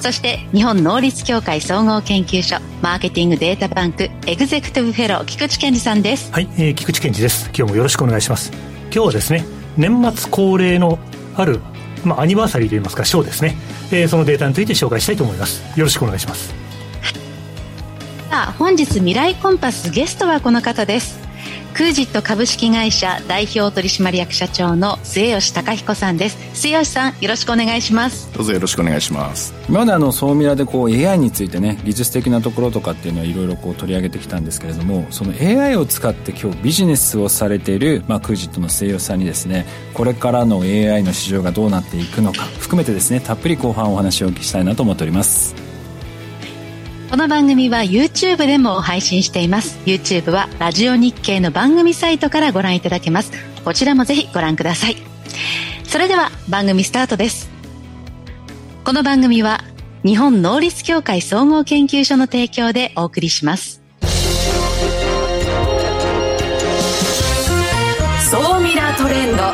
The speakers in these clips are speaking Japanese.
そして日本能率協会総合研究所マーケティングデータバンクエグゼクティブフェロー菊池健二さんです。はい、えー、菊池健二です。今日もよろしくお願いします。今日はですね年末恒例のあるまあ、アニバーサリーといいますかショーですね、えー、そのデータについて紹介したいと思います。よろしくお願いします。さあ本日未来コンパスゲストはこの方ですクージット株式会社代表取締役社長の末吉貴彦さんです。末吉さんよろしくお願いします。どうぞよろしくお願いします。今まであの総ミラでこう AI についてね技術的なところとかっていうのはいろいろこう取り上げてきたんですけれどもその AI を使って今日ビジネスをされている、まあ、クージットの末吉さんにですねこれからの AI の市場がどうなっていくのか含めてですねたっぷり後半お話をお聞きしたいなと思っておりますこの番組は YouTube でも配信しています。YouTube はラジオ日経の番組サイトからご覧いただけます。こちらもぜひご覧ください。それでは番組スタートです。この番組は日本能率協会総合研究所の提供でお送りします。総ミラートレンド。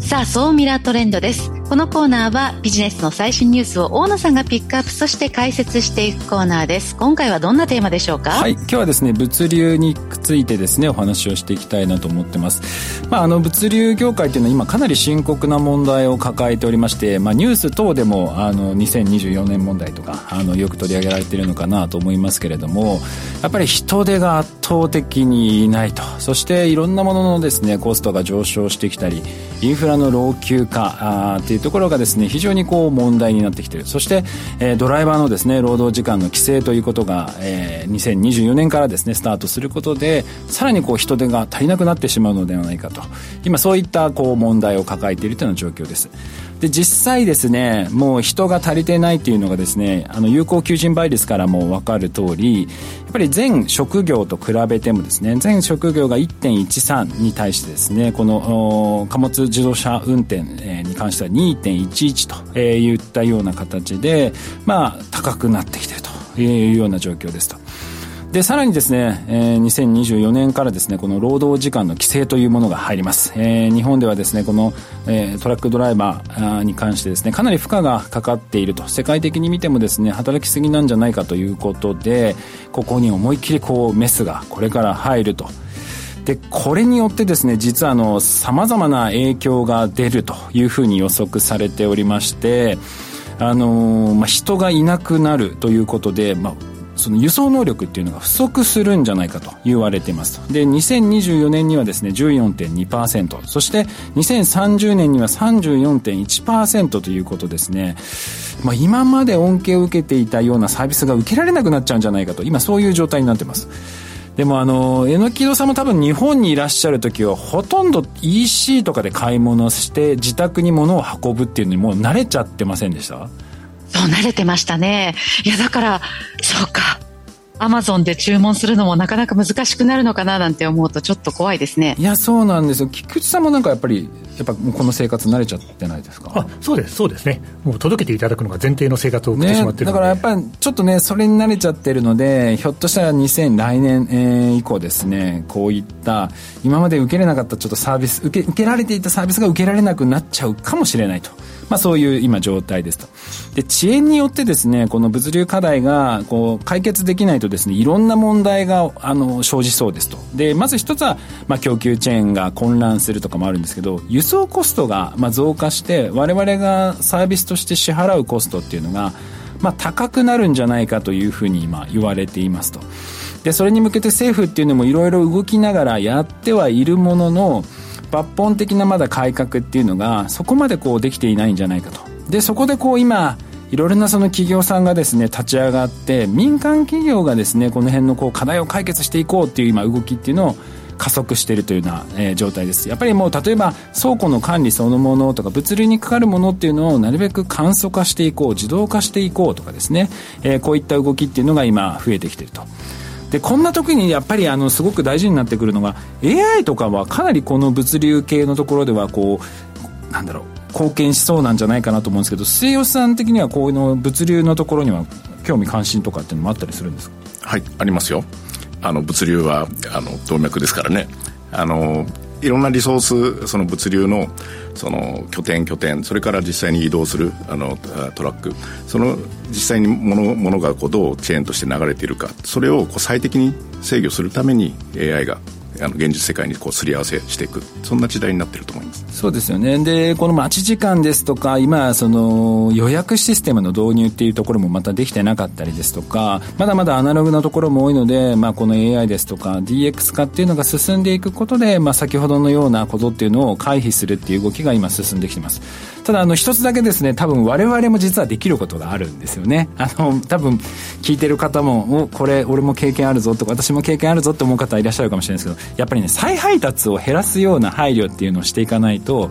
さあ、総ミラートレンドです。このコーナーはビジネスの最新ニュースを大野さんがピックアップそして解説していくコーナーです。今回はどんなテーマでしょうか？はい今日はですね物流についてですねお話をしていきたいなと思ってます。まああの物流業界っていうのは今かなり深刻な問題を抱えておりましてまあニュース等でもあの2024年問題とかあのよく取り上げられているのかなと思いますけれどもやっぱり人手が圧倒的にいないと。そしていろんなもののですねコストが上昇してきたりインフラの老朽化あというところがですね非常にこう問題になってきている。そして、えー、ドライバーのですね労働時間の規制ということが、えー、2024年からですねスタートすることでさらにこう人手が足りなくなってしまうのではないかと。今そういったこう問題を抱えているというような状況です。で実際ですねもう人が足りてないというのがですねあの有効求人倍率からも分かる通りやっぱり全職業と比べてもですね全職業が1.13に対してですねこの貨物自動車運転に関しては2.11といったような形でまあ高くなってきているというような状況ですと。で、さらにですね、えー、2024年からですね、この労働時間の規制というものが入ります。えー、日本ではですね、この、えー、トラックドライバーに関してですね、かなり負荷がかかっていると、世界的に見てもですね、働きすぎなんじゃないかということで、ここに思いっきりこう、メスがこれから入ると。で、これによってですね、実はあの、様々な影響が出るというふうに予測されておりまして、あのまあ、人がいなくなるということで、まあ、その輸送能力っていうのが不足するんじゃないかと言われています。で2024年にはですね14.2%そして2030年には34.1%ということですね。まあ、今まで恩恵を受けていたようなサービスが受けられなくなっちゃうんじゃないかと。今そういう状態になってます。でもあの榎木戸さんも多分日本にいらっしゃる時はほとんど EC とかで買い物して自宅に物を運ぶっていうのにもう慣れちゃってませんでした？そう、慣れてましたね。いや、だから、そうか。アマゾンで注文するのもなかなか難しくなるのかななんて思うとちょっと怖いですね。いや、そうなんですよ。菊池さんもなんかやっぱり、やっぱこの生活慣れちゃってないですか？あそうです、そうですね。もう届けていただくのが前提の生活を送ってしまってるね、だからやっぱりちょっとね、それに慣れちゃってるので、ひょっとしたら2000来年、えー、以降ですね、こういった今まで受けれなかったちょっとサービス、受け受けられていたサービスが受けられなくなっちゃうかもしれないと。まあ、そういう今状態ですと。で、遅延によってですね、この物流課題がこう解決できないとですね、いろんな問題があの生じそうですと。で、まず一つは、まあ、供給チェーンが混乱するとかもあるんですけど、輸送コストがまあ増加して、我々がサービスとして支払うコストっていうのが、まあ、高くなるんじゃないかというふうに今言われていますと。で、それに向けて政府っていうのもいろいろ動きながらやってはいるものの、抜本的なまだ改革っていうのがそこまでこうできていないんじゃないかとでそこでこう今いろいろなその企業さんがですね立ち上がって民間企業がですねこの辺のこう課題を解決していこうっていう今動きっていうのを加速しているというような、え、状態ですやっぱりもう例えば倉庫の管理そのものとか物流にかかるものっていうのをなるべく簡素化していこう自動化していこうとかですね、え、こういった動きっていうのが今増えてきていると。でこんな時にやっぱりあのすごく大事になってくるのが AI とかはかなりこの物流系のところではこうなんだろう貢献しそうなんじゃないかなと思うんですけど末吉さん的にはこういうの物流のところには興味関心とかっていうのもあったりするんですか？はいありますよ。あの物流はあの動脈ですからね。あのいろんなリソースその物流のその拠点拠点それから実際に移動するあのトラック。その実際に物物がこうどうチェーンとして流れているか。それをこう最適に制御するために AI があの現実世界にこうすり合わせしていく。そんな時代になってると思います。そうですよね。でこの待ち時間ですとか今その予約システムの導入っていうところもまたできてなかったりですとかまだまだアナログなところも多いので、まあ、この AI ですとか DX 化っていうのが進んでいくことで、まあ、先ほどのようなことっていうのを回避するっていう動きが今進んできてます。ただあの一つだけですね多分我々も実はできることがあるんですよね。あの多分聞いてる方もおこれ俺も経験あるぞとか私も経験あるぞって思う方いらっしゃるかもしれないですけどやっぱりね再配達を減らすような配慮っていうのをしていかないと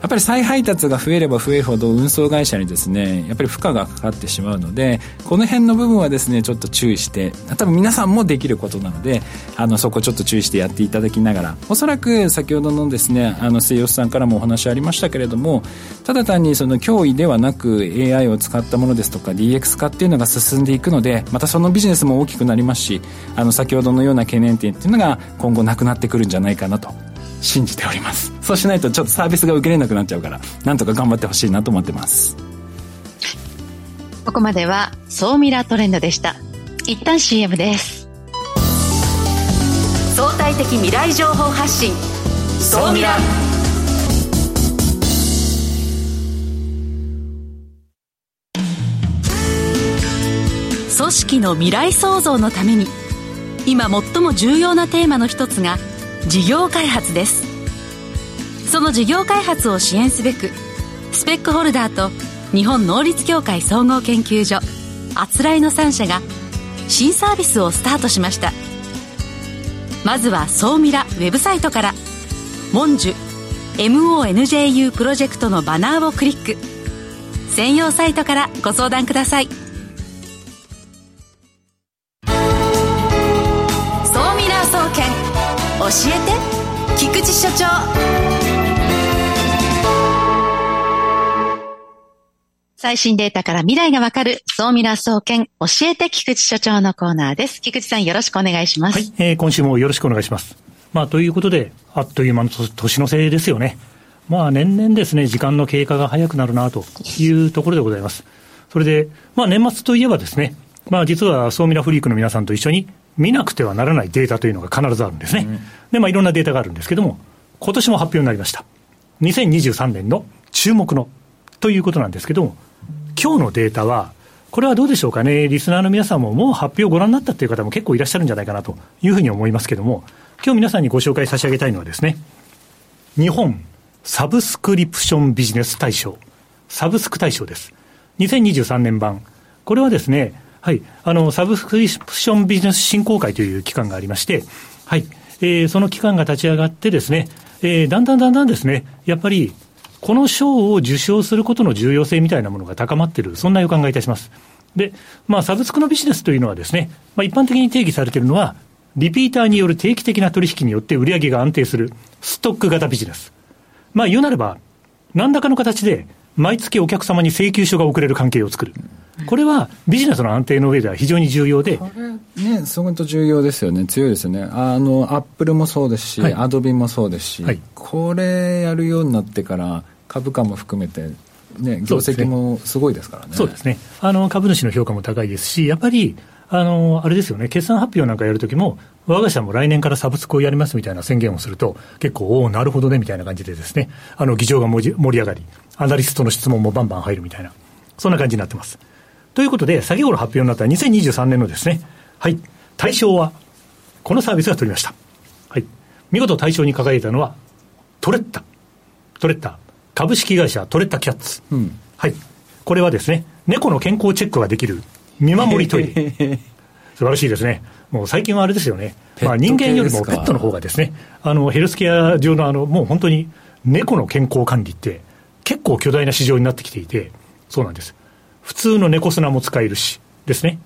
やっぱり再配達が増えれば増えるほど運送会社にですねやっぱり負荷がかかってしまうのでこの辺の部分はですねちょっと注意して多分皆さんもできることなのであのそこちょっと注意してやっていただきながらおそらく先ほどのですねあの末吉さんからもお話ありましたけれどもただ単にその脅威ではなく AI を使ったものですとか DX 化っていうのが進んでいくのでまたそのビジネスも大きくなりますしあの先ほどのような懸念点っていうのが今後なくなってくるんじゃないかなと信じております。そうしないとちょっとサービスが受けれなくなっちゃうからなんとか頑張ってほしいなと思ってます。ここまでは総ミラートレンドでした。一旦 CM です。相対的未来情報発信。総ミラ。組織の未来創造のために今最も重要なテーマの一つが事業開発です。その事業開発を支援すべくスペックホルダーと日本能率協会総合研究所あつらいの3社が新サービスをスタートしました。まずは総ミラウェブサイトから「モンジュ MONJU プロジェクト」のバナーをクリック。専用サイトからご相談ください。えて菊池所長最新データから未来がわかる、総ミラー総研、教えて菊池所長のコーナーです。菊池さんよろしくお願いします。はい、えー、今週もよろしくお願いします。まあ、ということで、あっという間の年のせいですよね。まあ、年々ですね、時間の経過が早くなるなというところでございます。それで、まあ、年末といえばですね、まあ、実は総ミラフリークの皆さんと一緒に見なくてはならないデータというのが必ずあるんですね。うん、で、まあ、いろんなデータがあるんですけども、今年も発表になりました。2023年の注目のということなんですけども、今日のデータは、これはどうでしょうかね、リスナーの皆さんももう発表をご覧になったという方も結構いらっしゃるんじゃないかなというふうに思いますけれども、今日皆さんにご紹介差し上げたいのはですね、日本サブスクリプションビジネス大賞、サブスク大賞です。2023年版。これはですね、はい、あの、サブスクリプションビジネス振興会という機関がありまして、はい、えー、その機関が立ち上がってですね、えー、だんだんだんだんですね、やっぱりこの賞を受賞することの重要性みたいなものが高まっている、そんな予感がいたします。で、まあ、サブスクのビジネスというのはですね、まあ、一般的に定義されているのは、リピーターによる定期的な取引によって売り上げが安定するストック型ビジネス。まあ、言うなれば、何らかの形で毎月お客様に請求書が送れる関係を作る。これはビジネスの安定の上では非常に重要で。これね、すごく重要ですよね。強いですよね。あの、アップルもそうですし、アドビもそうですし、はい、これやるようになってから、株価も含めて、ね、業績もすごいですからね。そうですね。あの、株主の評価も高いですし、やっぱり、あの、あれですよね、決算発表なんかやるときも、我が社も来年からサブスクをやりますみたいな宣言をすると、結構、おお、なるほどね、みたいな感じでですね、あの、議場が盛り上がり、アナリストの質問もバンバン入るみたいな、そんな感じになってます。ということで、先ほど発表になった2023年のですね、はい、対象は、このサービスが取りました。はい。見事対象に輝いたのは、トレッタ。トレッタ。株式会社トレッタキャッツ。うん、はい。これはですね、猫の健康チェックができる見守りトイレ。素晴らしいですね。もう最近はあれですよね。まあ人間よりもペットの方がですね、あのヘルスケア上のあの、もう本当に猫の健康管理って結構巨大な市場になってきていて、そうなんです。普通の猫砂も使えるし、ですね。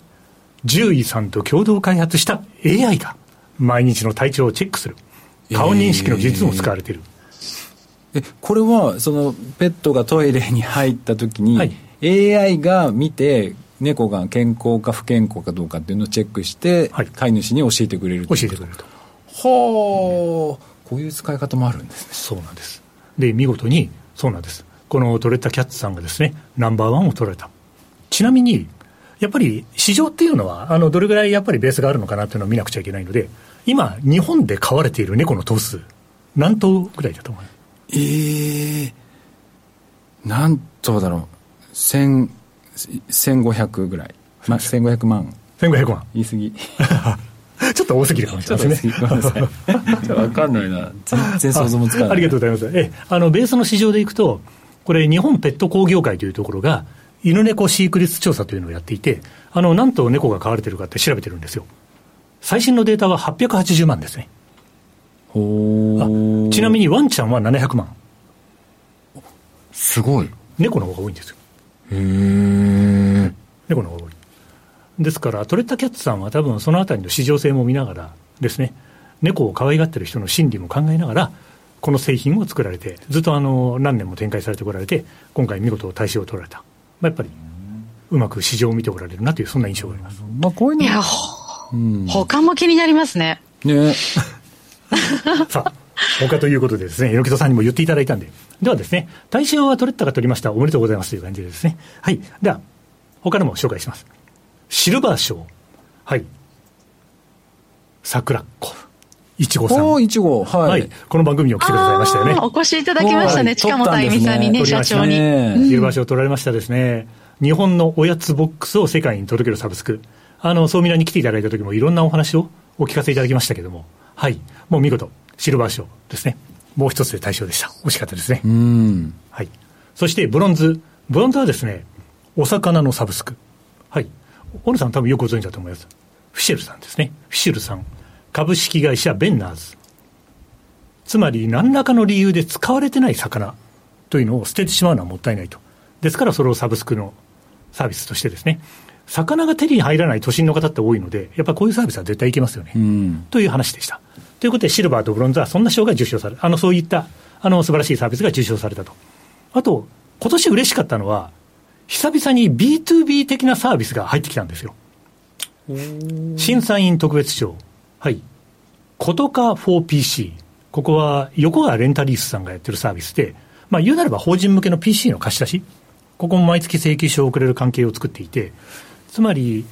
獣医さんと共同開発した AI が毎日の体調をチェックする。顔認識の技術も使われている。えー、これは、そのペットがトイレに入った時に、はい、AI が見て、猫が健康か不健康かどうかっていうのをチェックして、はい、飼い主に教えてくれる教えてくれると。はあ、こういう使い方もあるんですね。そうなんです。で、見事に、そうなんです。このトレッタキャッツさんがですね、ナンバーワンを取られた。ちなみに、やっぱり市場っていうのは、あの、どれぐらいやっぱりベースがあるのかなっていうのを見なくちゃいけないので、今、日本で飼われている猫の頭数、何頭ぐらいだと思う？ええー、何頭だろう。千、千五百ぐらい。まあ、千五百万。千五百万。言い過ぎ。ちょっと多すぎるかもしれないですね。わかんないな。全然想像もつかない。ありがとうございます。え、あの、ベースの市場でいくと、これ、日本ペット工業会というところが、犬猫飼育率調査というのをやっていて、あの、なんと猫が飼われてるかって調べてるんですよ。最新のデータは880万ですね。ほちなみにワンちゃんは700万。すごい。猫の方が多いんですよ。へえ。猫の方が多い。ですから、トレッタキャッツさんは多分そのあたりの市場性も見ながらですね、猫を可愛がってる人の心理も考えながら、この製品を作られて、ずっとあの何年も展開されてこられて、今回見事大賞を取られた。まあ、やっぱり、うまく市場を見ておられるなという、そんな印象があります。まあ、こういうのいや、うん、他も気になりますね。ね さあ、他ということでですね、榎戸さんにも言っていただいたんで。ではですね、大賞は取れたか取りました。おめでとうございますという感じでですね。はい。では、他のも紹介します。シルバー賞。はい。桜っ子。いちごさん。おいちご、はい。はい。この番組にも来てくださいましたよね。お越しいただきましたね。近本あゆみさんにね、社長に。シルバー賞取られましたですね。日本のおやつボックスを世界に届けるサブスク。あの、総ミラに来ていただいた時もいろんなお話をお聞かせいただきましたけども。はい。もう見事、シルバー賞ですね。もう一つで大賞でした。惜しかったですね。うん。はい。そして、ブロンズ。ブロンズはですね、お魚のサブスク。はい。小野さん多分よくご存知だと思います。フィシェルさんですね。フィシェルさん。株式会社ベンナーズ。つまり何らかの理由で使われてない魚というのを捨ててしまうのはもったいないと。ですからそれをサブスクのサービスとしてですね。魚が手に入らない都心の方って多いので、やっぱりこういうサービスは絶対いけますよね。うん、という話でした。ということで、シルバーとブロンズはそんな賞が受賞されあの、そういった、あの、素晴らしいサービスが受賞されたと。あと、今年嬉しかったのは、久々に B2B 的なサービスが入ってきたんですよ。審査員特別賞。はい。ことか 4PC。ここは横川レンタリースさんがやってるサービスで、まあ言うなれば法人向けの PC の貸し出し。ここも毎月請求書を送れる関係を作っていて、つまり、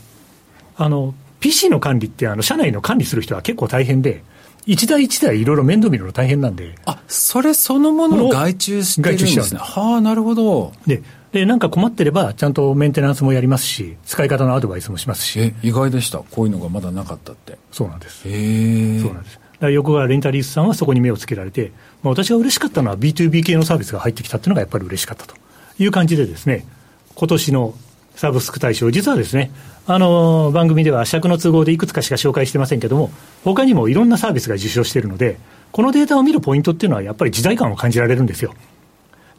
あの、PC の管理って、あの、社内の管理する人は結構大変で、一台一台いろいろ面倒見るの大変なんで。あ、それそのものを外注してるんですね。はあ、なるほど。で、で、なんか困ってれば、ちゃんとメンテナンスもやりますし、使い方のアドバイスもしますし。え、意外でした。こういうのがまだなかったって。そうなんです。へえ。そうなんです。横川レンタリースさんはそこに目をつけられて、まあ、私が嬉しかったのは B2B 系のサービスが入ってきたっていうのがやっぱり嬉しかったという感じでですね、今年のサブスク大賞、実はですね、あの番組では尺の都合でいくつかしか紹介してませんけども、他にもいろんなサービスが受賞しているので、このデータを見るポイントっていうのは、やっぱり時代感を感じられるんですよ。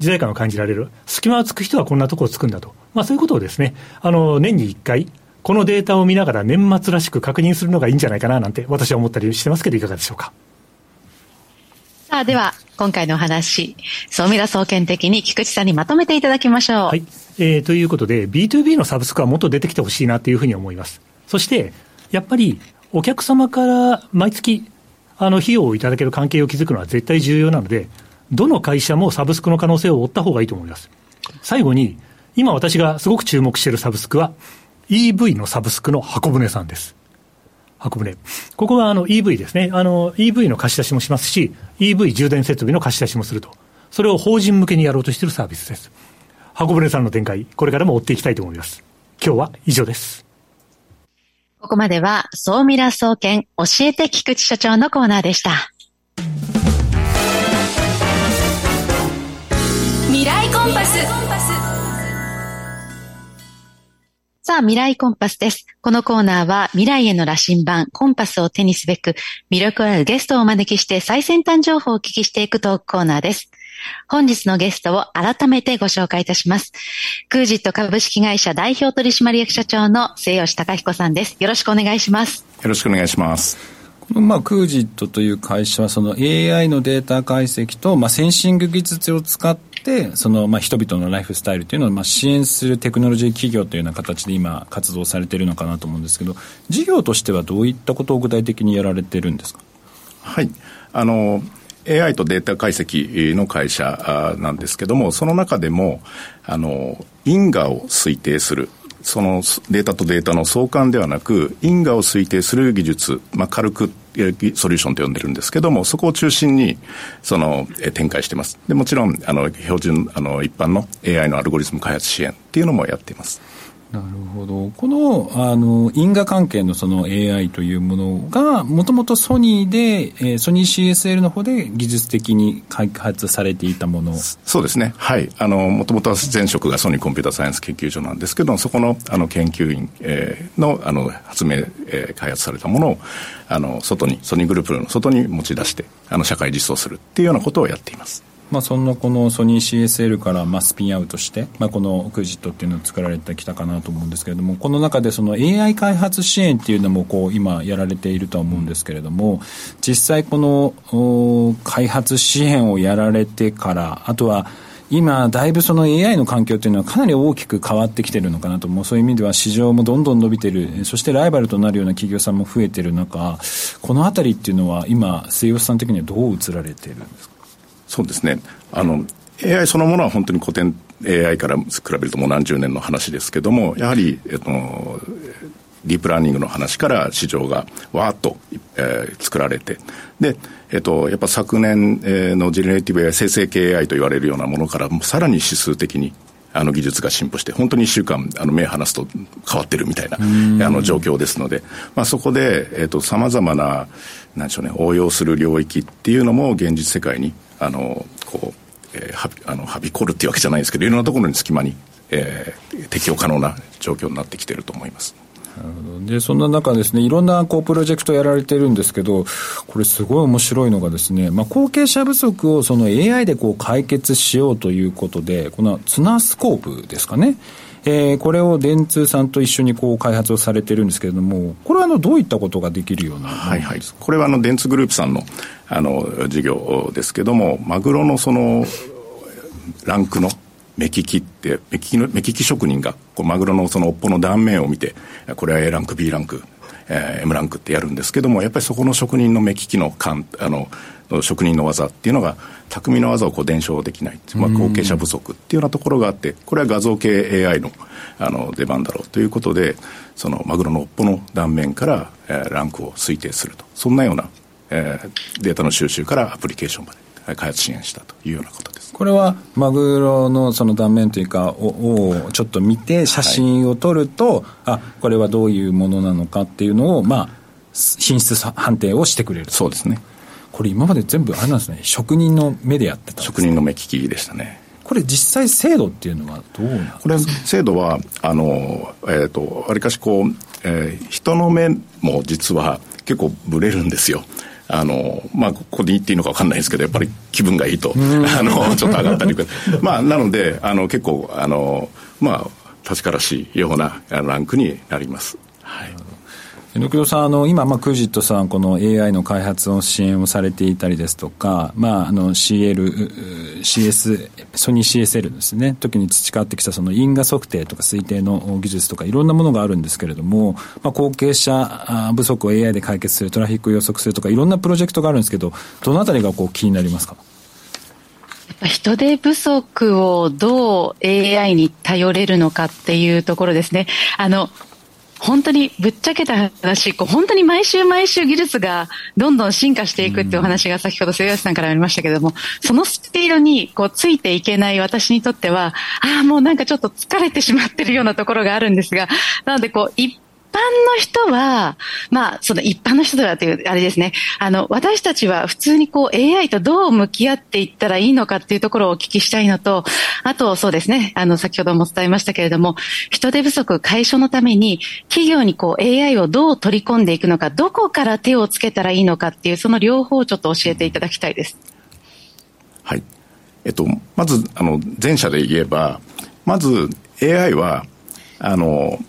時代感を感じられる。隙間をつく人はこんなところをつくんだと。まあそういうことをですね、あの、年に1回、このデータを見ながら年末らしく確認するのがいいんじゃないかななんて私は思ったりしてますけど、いかがでしょうか。さあ、では、今回のお話、総ミラ総研的に菊池さんにまとめていただきましょう。はい。えー、ということで、B2B のサブスクはもっと出てきてほしいなというふうに思います。そして、やっぱり、お客様から毎月、あの、費用をいただける関係を築くのは絶対重要なので、どの会社もサブスクの可能性を追った方がいいと思います。最後に、今私がすごく注目しているサブスクは、EV のサブスクの箱舟さんです。箱舟。ここはあの EV ですね。あの EV の貸し出しもしますし、EV 充電設備の貸し出しもすると。それを法人向けにやろうとしているサービスです。箱舟さんの展開、これからも追っていきたいと思います。今日は以上です。ここまでは、総ミラ総研教えて菊池所長のコーナーでした。ンパスさあ、未来コンパスです。このコーナーは未来への羅針盤、コンパスを手にすべく、魅力あるゲストをお招きして最先端情報をお聞きしていくトークコーナーです。本日のゲストを改めてご紹介いたします。クージット株式会社代表取締役社長の末吉隆彦さんです。よろしくお願いします。よろしくお願いします。このまあクージットという会社はその AI のデータ解析とまあセンシング技術を使ってそのまあ人々のライフスタイルというのをまあ支援するテクノロジー企業というような形で今活動されているのかなと思うんですけど事業としてはどういったことを具体的にやられてるんですか？はいあの AI とデータ解析の会社なんですけども、その中でも、あの、因果を推定する。そのデータとデータの相関ではなく、因果を推定する技術、まあ、軽くソリューションと呼んでるんですけども、そこを中心に、その、展開してます。で、もちろん、あの、標準、あの、一般の AI のアルゴリズム開発支援っていうのもやっています。なるほど。この、あの、因果関係のその AI というものが、もともとソニーで、えー、ソニー CSL の方で技術的に開発されていたものそうですね。はい。あの、もともとは前職がソニーコンピューターサイエンス研究所なんですけど、そこの、あの、研究員、えー、の、あの、発明、えー、開発されたものを、あの、外に、ソニーグループの外に持ち出して、あの、社会実装するっていうようなことをやっています。まあ、そんなこのソニー CSL からまあスピンアウトして、まあ、このクジットっていうのを作られてきたかなと思うんですけれどもこの中でその AI 開発支援っていうのもこう今やられているとは思うんですけれども実際この開発支援をやられてからあとは今、だいぶその AI の環境というのはかなり大きく変わってきてるのかなと、もう。そういう意味では市場もどんどん伸びてる、そしてライバルとなるような企業さんも増えてる中、このあたりっていうのは今、末吉さん的にはどう映られてるんですか？そうですね。あの、AI そのものは本当に古典 AI から比べるともう何十年の話ですけども、やはり、えっと、ディープラーニングの話から市場がわーっと、えー、作られて、で、えっと、やっぱ昨年、えー、のジェネレーティブ AI 生成系 AI と言われるようなものからもさらに指数的にあの技術が進歩して、本当に1週間、あの目離すと変わってるみたいなあの状況ですので、まあ、そこで、えっと、様々な、なんでしょうね、応用する領域っていうのも現実世界にあのこう、えー、はあのはびこるっていうわけじゃないですけどいろんなところに隙間に、えー、適用可能な状況になってきてると思います。でそんな中ですねいろんなこうプロジェクトやられてるんですけどこれすごい面白いのがですね、まあ、後継者不足をその AI でこう解決しようということでこのツナスコープですかねえー、これを電通さんと一緒にこう開発をされてるんですけれども、これはあのどういったことができるようなはいはい、これはあの電通グループさんのあの事業ですけども、マグロのそのランクの目利きって、目利きの目利き職人がこうマグロのその尾っぽの断面を見て、これは A ランク、B ランク、えー、M ランクってやるんですけども、やっぱりそこの職人の目利きの感、あの、職人の技っていうのが、匠の技をこう伝承できない、まあ、後継者不足っていうようなところがあって、これは画像系 AI のあの出番だろうということで、そのマグロの尾っぽの断面から、えー、ランクを推定すると、そんなような、えー、データの収集からアプリケーションまで開発支援したというようなことです。これはマグロのその断面というかをちょっと見て写真を撮ると、はい、あこれはどういうものなのかっていうのをまあ品質判定をしてくれるそうですねこれ今まで全部あれなんですね。職人の目でやってた職人の目利きでしたね。これ実際精度っていうのはどうなんですか？これ精度はあのえっ、ー、とわりかしこう、えー、人の目も実は結構ブレるんですよ。あの、まあ、ここで言っていいのか分かんないですけど、やっぱり気分がいいと、あの、ちょっと上がったりまあ、なので、あの、結構、あの、まあ、確からしいようなランクになります。はい。榎戸さん、あの、今、まあ、クジットさん、この AI の開発を支援をされていたりですとか、まあ、あの、CL、CS、ソニー CSL ですね、時に培ってきたその因果測定とか推定の技術とかいろんなものがあるんですけれども、まあ、後継者不足を AI で解決する、トラフィック予測するとかいろんなプロジェクトがあるんですけど、どのあたりがこう気になりますか？人手不足をどう AI に頼れるのかっていうところですね。あの、本当にぶっちゃけた話、こう本当に毎週毎週技術がどんどん進化していくっていうお話が先ほど末吉さんからありましたけども、そのスピードにこうついていけない私にとっては、ああ、もうなんかちょっと疲れてしまってるようなところがあるんですが、なのでこう、一般の人は、まあ、その一般の人ではという、あれですね。あの、私たちは普通にこう AI とどう向き合っていったらいいのかっていうところをお聞きしたいのと、あとそうですね、あの、先ほども伝えましたけれども、人手不足解消のために、企業にこう AI をどう取り込んでいくのか、どこから手をつけたらいいのかっていう、その両方をちょっと教えていただきたいです。はい。えっと、まず、あの、前者で言えば、まず AI は、あの、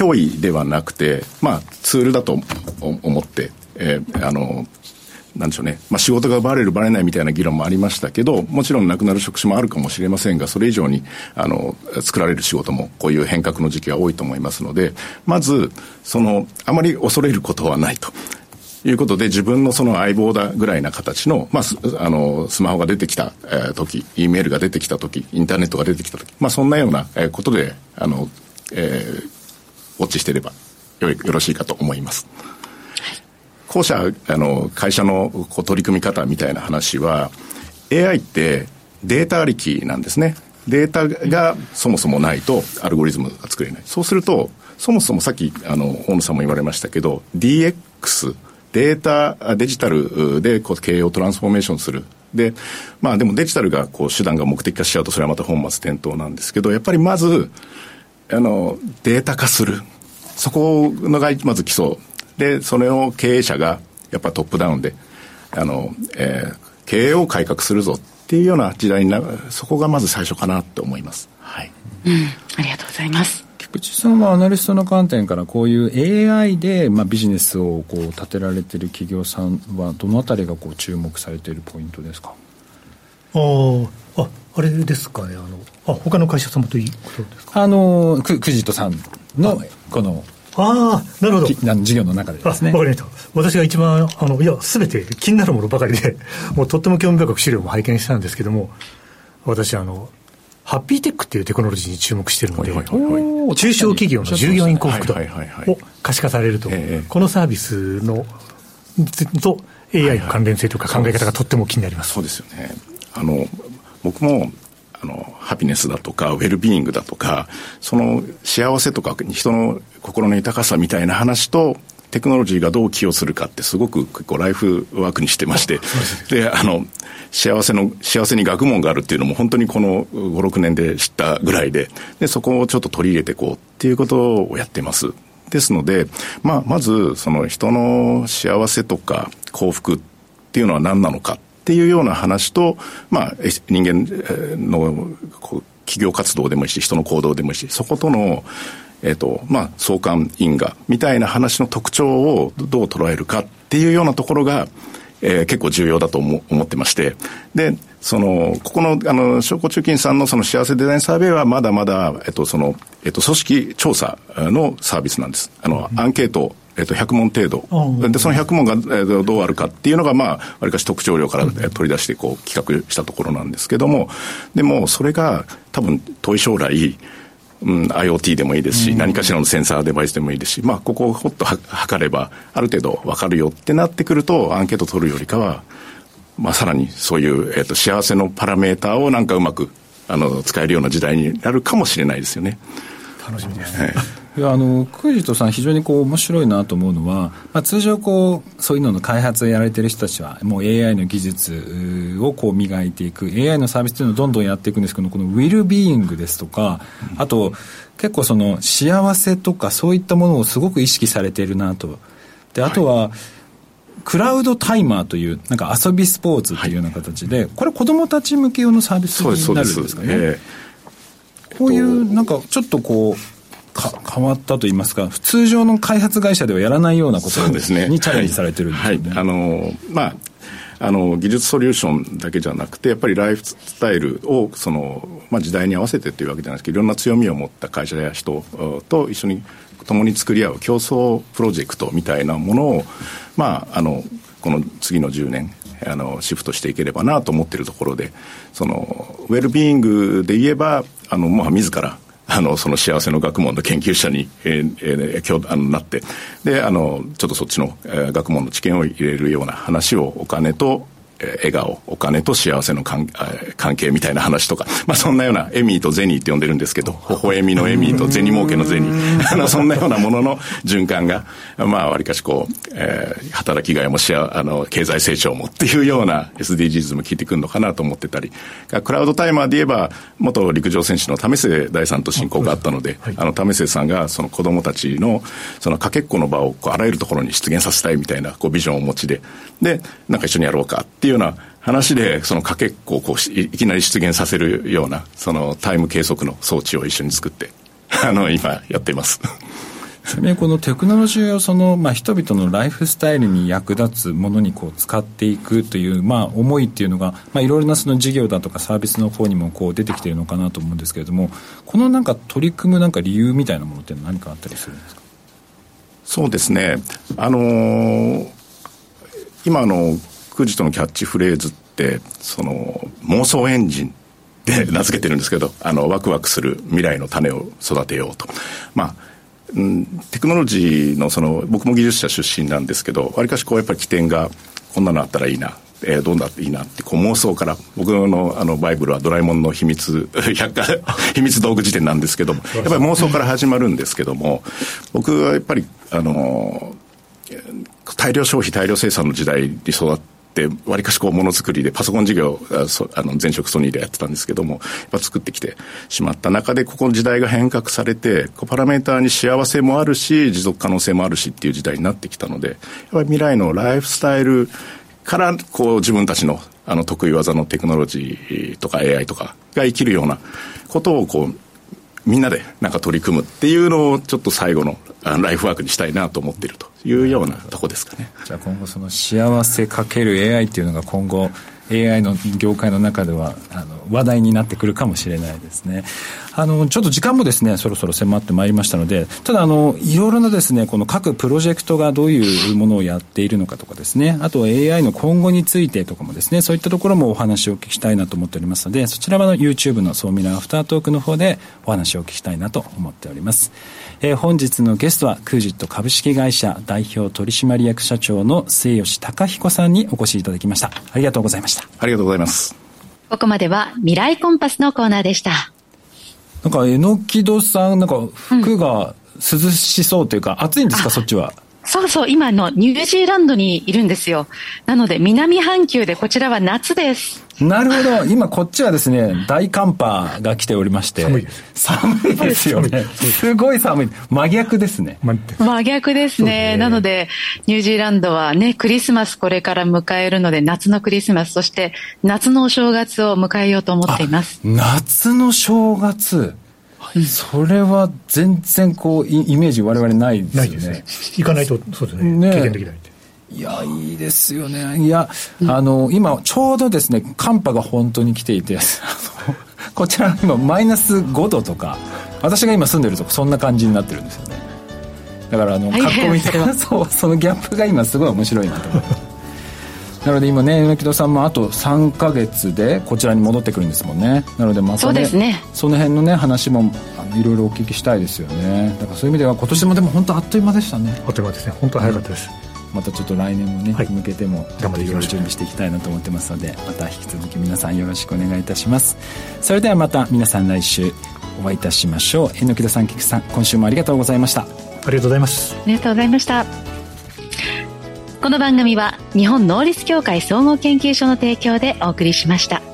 脅威ではなくて、まあ、ツールだと思って、えー、あの、なんでしょうね、まあ、仕事が奪われる、奪われないみたいな議論もありましたけど、もちろんなくなる職種もあるかもしれませんが、それ以上にあの作られる仕事も、こういう変革の時期は多いと思いますので、まず、そのあまり恐れることはないと。いうことで、自分のその相棒だぐらいな形の、まあ、あの、スマホが出てきた、えー、時、E メールが出てきた時、インターネットが出てきた時、まあ、そんなような、えー、ことで、あの、えー、ウォッチしてればよよろしいかと思います。後者、あの、会社のこう取り組み方みたいな話は、AI ってデータありきなんですね。データがそもそもないとアルゴリズムが作れない。そうすると、そもそもさっき、あの、大野さんも言われましたけど、DX、データ、デジタルでこう経営をトランスフォーメーションする。で、まあでもデジタルがこう手段が目的化しちゃうとそれはまた本末転倒なんですけど、やっぱりまず、あの、データ化する。そこのがまず基礎。で、それを経営者がやっぱトップダウンで、あの、えー、経営を改革するぞっていうような時代になそこがまず最初かなと思います。はい。うん、ありがとうございます。菊池さんはアナリストの観点からこういう AI で、まあ、ビジネスをこう立てられている企業さんはどのあたりがこう注目されているポイントですか？あああれですかねあのあ他の会社様ということですか？あのくくじとさんのこのああ、なるほど。事業の中でですね。わかりました。私が一番、あの、いや、すべて気になるものばかりで、もうとっても興味深く資料も拝見したんですけども、私、あの、ハッピーテックっていうテクノロジーに注目しているので、中小企業の従業員幸福度を可視化されると、このサービスのと AI の関連性というか考え方がとっても気になります。そうですよね。あの僕もあのハピネスだとかウェルビーイングだとかその幸せとか人の心の豊かさみたいな話とテクノロジーがどう寄与するかってすごく結構ライフワークにしてまして、で、あの、幸せの、幸せに学問があるっていうのも本当にこの5、6年で知ったぐらいで、で、そこをちょっと取り入れていこうっていうことをやってます。ですので、まあ、まず、その人の幸せとか幸福っていうのは何なのかっていうような話と、まあ、人間の企業活動でもいいし、人の行動でもいいし、そことの、え、ー、と、まあ、相関因果みたいな話の特徴をどう捉えるかっていうようなところが、えー、結構重要だと思思ってまして、で、その、ここの、あの、商工中金さんのその幸せデザインサーベイはまだまだ、えっと、その、えっと、組織調査のサービスなんです。あの、アンケート、えっと、100問程度。で、その100問が、えっと、どうあるかっていうのが、まあ、わりかし特徴量から取り出して、こう、企画したところなんですけども、でも、それが、多分、遠い将来、うん、IoT でもいいですし、何かしらのセンサーデバイスでもいいですし、まあ、ここをほっと測れば、ある程度分かるよってなってくると、アンケート取るよりかは、まあ、さらにそういう、えと、幸せのパラメーターをなんかうまく、あの、使えるような時代になるかもしれないですよね。楽しみですね。いやあのクイジトさん、非常にこう面白いなと思うのは、まあ、通常こう、そういうのの開発をやられてる人たちは、もう AI の技術をこう磨いていく、AI のサービスというのをどんどんやっていくんですけど、このウィルビーイングですとか、あと、結構その幸せとか、そういったものをすごく意識されているなと。であとは、はいクラウドタイマーという、なんか遊びスポーツというような形で、はい、これ、子どもたち向け用のサービスになるんですかね。こういう、なんかちょっとこう、か変わったといいますか、通常の開発会社ではやらないようなことにチャレンジされてるんですね。はい、あのまああの技術ソリューションだけじゃなくてやっぱりライフスタイルをその、まあ、時代に合わせてというわけじゃないですけどいろんな強みを持った会社や人と一緒に共に作り合う競争プロジェクトみたいなものを、まあ、あのこの次の10年あのシフトしていければなと思っているところでそのウェルビーイングで言えばあの、まあ、自らあの、その幸せの学問の研究者に、えーえー、あのなって、で、あの、ちょっとそっちの、えー、学問の知見を入れるような話をお金と、笑顔、お金と幸せの関係みたいな話とか、まあそんなような、エミーとゼニーって呼んでるんですけど、微笑みのエミーと銭儲けのゼニー、あの、そんなようなものの循環が、まあ、わりかしこう、えー、働きがいもしあの、経済成長もっていうような SDGs も聞いてくるのかなと思ってたり、クラウドタイマーで言えば、元陸上選手の為末大さんと親交があったので、はい、あの、為末さんがその子供たちの、そのかけっこの場をこうあらゆるところに出現させたいみたいな、こう、ビジョンをお持ちで、で、なんか一緒にやろうかっていうような話で、そのかけっこをこういきなり出現させるような、そのタイム計測の装置を一緒に作って、あの、今やっています。ちなみにこのテクノロジーをその、まあ、人々のライフスタイルに役立つものにこう使っていくという、まあ、思いっていうのが、まあ、いろいろなその事業だとかサービスの方にもこう出てきているのかなと思うんですけれどもこのなんか取り組むなんか理由みたいなものって何かあったりするんですか？そうですねあのー、今のクジトのキャッチフレーズってその妄想エンジンで名付けてるんですけどあのワクワクする未来の種を育てようと。まあうん、テクノロジーのその僕も技術者出身なんですけどわりかしこうやっぱり起点がこんなのあったらいいなえー、どんなっていいなってこう妄想から僕のあのバイブルはドラえもんの秘密 百科 秘密道具辞典なんですけどもやっぱり妄想から始まるんですけども僕はやっぱりあの大量消費大量生産の時代に育ってってわりかしこうものづくりでパソコン事業あの前職ソニーでやってたんですけどもやっぱ作ってきてしまった中でここの時代が変革されてパラメーターに幸せもあるし持続可能性もあるしっていう時代になってきたのでやっぱり未来のライフスタイルからこう自分たちのあの得意技のテクノロジーとか AI とかが生きるようなことをこうみんなでなんか取り組むっていうのをちょっと最後のライフワークにしたいなと思っているというようなとこですかね。じゃあ今後その幸せかける AI っていうのが今後 AI の業界の中ではあの話題になってくるかもしれないですね。あの、ちょっと時間もですね、そろそろ迫ってまいりましたので、ただあの、いろいろなですね、この各プロジェクトがどういうものをやっているのかとかですね、あと AI の今後についてとかもですね、そういったところもお話をお聞きしたいなと思っておりますので、そちらはの YouTube の総ミラーアフタートークの方でお話を聞きたいなと思っております。えー、本日のゲストはクージット株式会社代表取締役社長の末吉隆彦さんにお越しいただきました。ありがとうございました。ありがとうございます。ここまでは未来コンパスのコーナーでした。なんか榎木戸さんなんか服が涼しそうというか、うん、暑いんですか？そっちはそうそう、今のニュージーランドにいるんですよ。なので、南半球でこちらは夏です。なるほど。今こっちはですね、大寒波が来ておりまして。寒いです。寒いですよね。すごい寒い。真逆ですね。真逆ですね。なので、ニュージーランドはね、クリスマスこれから迎えるので、夏のクリスマス、そして夏のお正月を迎えようと思っています。夏の正月それは全然こうイメージ我々ないですよね。ないですね。行かないとそうですね。ね経験できないいや、いいですよね。いや、あの、今、ちょうどですね、寒波が本当に来ていて、こちら今、マイナス5度とか、私が今住んでるとこ、そんな感じになってるんですよね。だから、あの、格好見て、そう、そのギャップが今、すごい面白いなと思って。なので今ね、榎戸さんもあと3か月でこちらに戻ってくるんですもんね。なのでまた、ね、そうですね。その辺のね、話もあのいろいろお聞きしたいですよね。だからそういう意味では今年もでも本当あっという間でしたね。あっという間ですね。本当早かったです。またちょっと来年もね、はい、向けても頑張っていろいろ準備していきたいなと思ってますのでまた引き続き皆さんよろしくお願いいたしますそれではまた皆さん来週お会いいたしましょう榎木田さん菊さん今週もありがとうございましたありがとうございますありがとうございましたこの番組は日本能力協会総合研究所の提供でお送りしました。